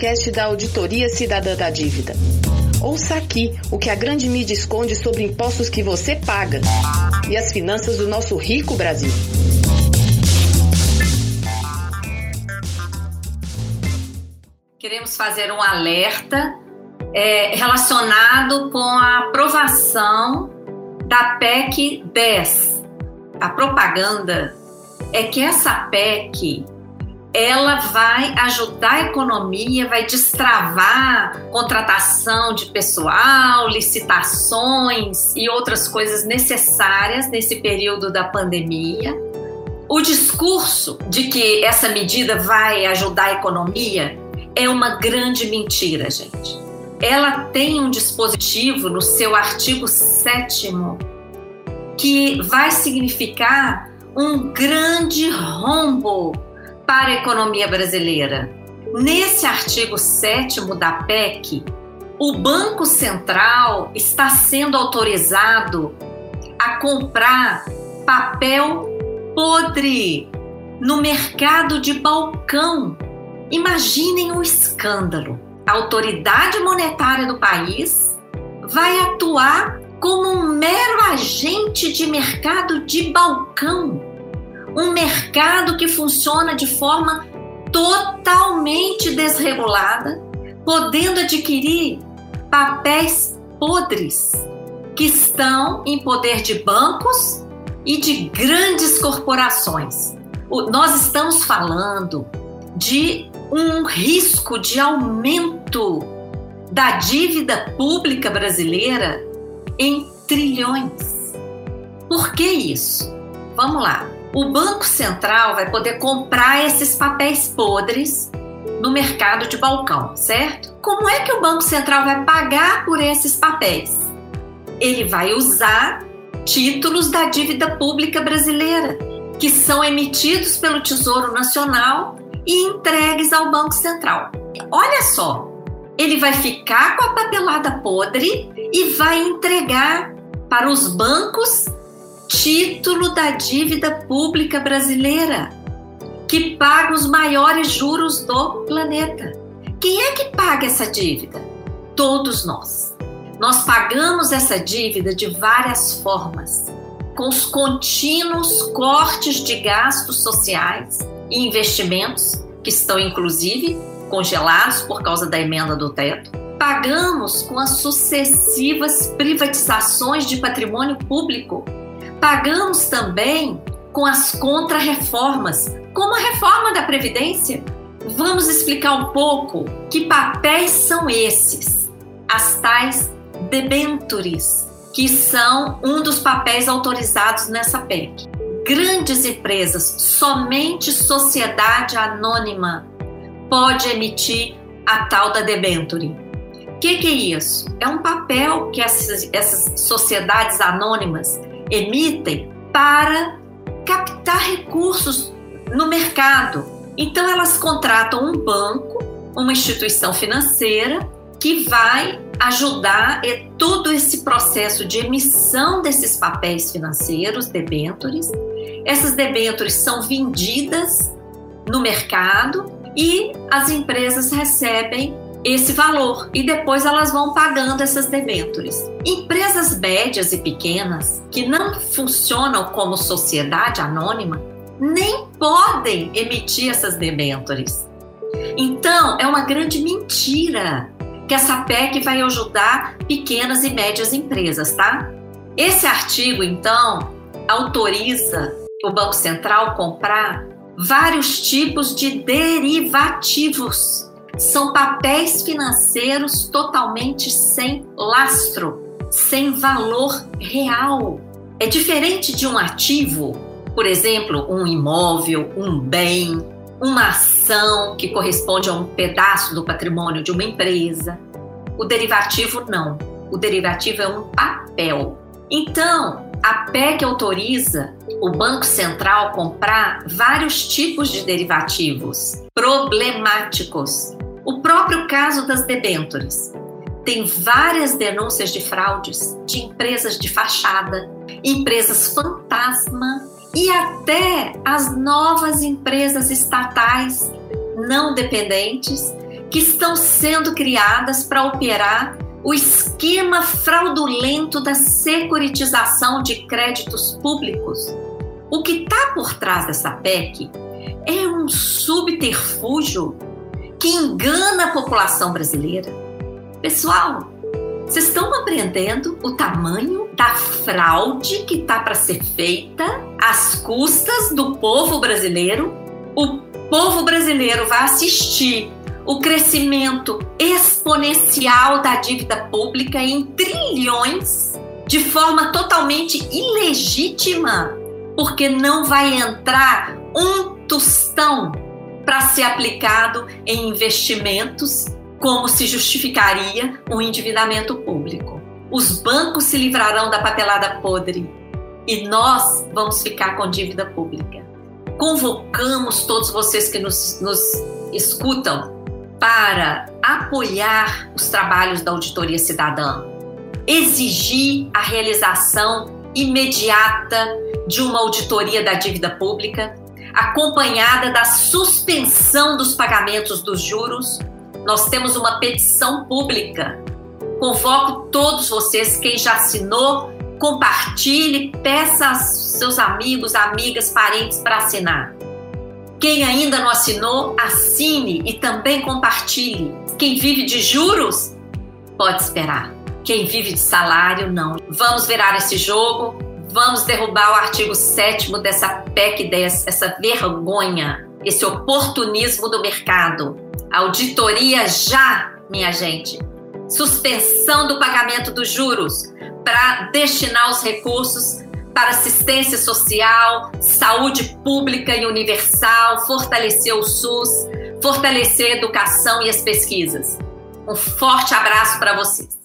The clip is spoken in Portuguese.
podcast da Auditoria Cidadã da Dívida. Ouça aqui o que a grande mídia esconde sobre impostos que você paga e as finanças do nosso rico Brasil. Queremos fazer um alerta é, relacionado com a aprovação da PEC 10. A propaganda é que essa PEC ela vai ajudar a economia, vai destravar contratação de pessoal, licitações e outras coisas necessárias nesse período da pandemia. O discurso de que essa medida vai ajudar a economia é uma grande mentira, gente. Ela tem um dispositivo no seu artigo 7 que vai significar um grande rombo para a economia brasileira. Nesse artigo 7 da PEC, o Banco Central está sendo autorizado a comprar papel podre no mercado de balcão. Imaginem o escândalo. A autoridade monetária do país vai atuar como um mero agente de mercado de balcão um mercado que funciona de forma totalmente desregulada, podendo adquirir papéis podres que estão em poder de bancos e de grandes corporações. nós estamos falando de um risco de aumento da dívida pública brasileira em trilhões. Por que isso? Vamos lá o Banco Central vai poder comprar esses papéis podres no mercado de balcão, certo? Como é que o Banco Central vai pagar por esses papéis? Ele vai usar títulos da dívida pública brasileira, que são emitidos pelo Tesouro Nacional e entregues ao Banco Central. Olha só, ele vai ficar com a papelada podre e vai entregar para os bancos título da dívida pública brasileira, que paga os maiores juros do planeta. Quem é que paga essa dívida? Todos nós. Nós pagamos essa dívida de várias formas, com os contínuos cortes de gastos sociais e investimentos, que estão inclusive congelados por causa da emenda do teto. Pagamos com as sucessivas privatizações de patrimônio público Pagamos também com as contrarreformas, como a reforma da Previdência. Vamos explicar um pouco que papéis são esses, as tais debentures, que são um dos papéis autorizados nessa PEC. Grandes empresas, somente sociedade anônima pode emitir a tal da debenture. O que, que, é isso? É um papel que essas, essas sociedades anônimas emitem para captar recursos no mercado. Então, elas contratam um banco, uma instituição financeira, que vai ajudar todo esse processo de emissão desses papéis financeiros, debêntures. Essas debêntures são vendidas no mercado e as empresas recebem esse valor e depois elas vão pagando essas debêntures. Empresas médias e pequenas que não funcionam como sociedade anônima nem podem emitir essas debêntures. Então, é uma grande mentira que essa PEC vai ajudar pequenas e médias empresas, tá? Esse artigo, então, autoriza o Banco Central comprar vários tipos de derivativos são papéis financeiros totalmente sem lastro, sem valor real. É diferente de um ativo, por exemplo, um imóvel, um bem, uma ação que corresponde a um pedaço do patrimônio de uma empresa. O derivativo não. O derivativo é um papel. Então, a PEC autoriza o Banco Central comprar vários tipos de derivativos problemáticos o próprio caso das debêntures. Tem várias denúncias de fraudes de empresas de fachada, empresas fantasma e até as novas empresas estatais não dependentes que estão sendo criadas para operar o esquema fraudulento da securitização de créditos públicos. O que está por trás dessa PEC é um subterfúgio que engana a população brasileira. Pessoal, vocês estão compreendendo o tamanho da fraude que está para ser feita às custas do povo brasileiro? O povo brasileiro vai assistir o crescimento exponencial da dívida pública em trilhões de forma totalmente ilegítima, porque não vai entrar um tostão para ser aplicado em investimentos, como se justificaria um endividamento público. Os bancos se livrarão da papelada podre e nós vamos ficar com dívida pública. Convocamos todos vocês que nos, nos escutam para apoiar os trabalhos da auditoria cidadã, exigir a realização imediata de uma auditoria da dívida pública, acompanhada da suspensão dos pagamentos dos juros. Nós temos uma petição pública. Convoco todos vocês, quem já assinou, compartilhe, peça aos seus amigos, amigas, parentes para assinar. Quem ainda não assinou, assine e também compartilhe. Quem vive de juros, pode esperar. Quem vive de salário, não. Vamos virar esse jogo, vamos derrubar o artigo 7 dessa PEC 10, essa vergonha, esse oportunismo do mercado. Auditoria já, minha gente. Suspensão do pagamento dos juros para destinar os recursos para assistência social, saúde pública e universal, fortalecer o SUS, fortalecer a educação e as pesquisas. Um forte abraço para vocês.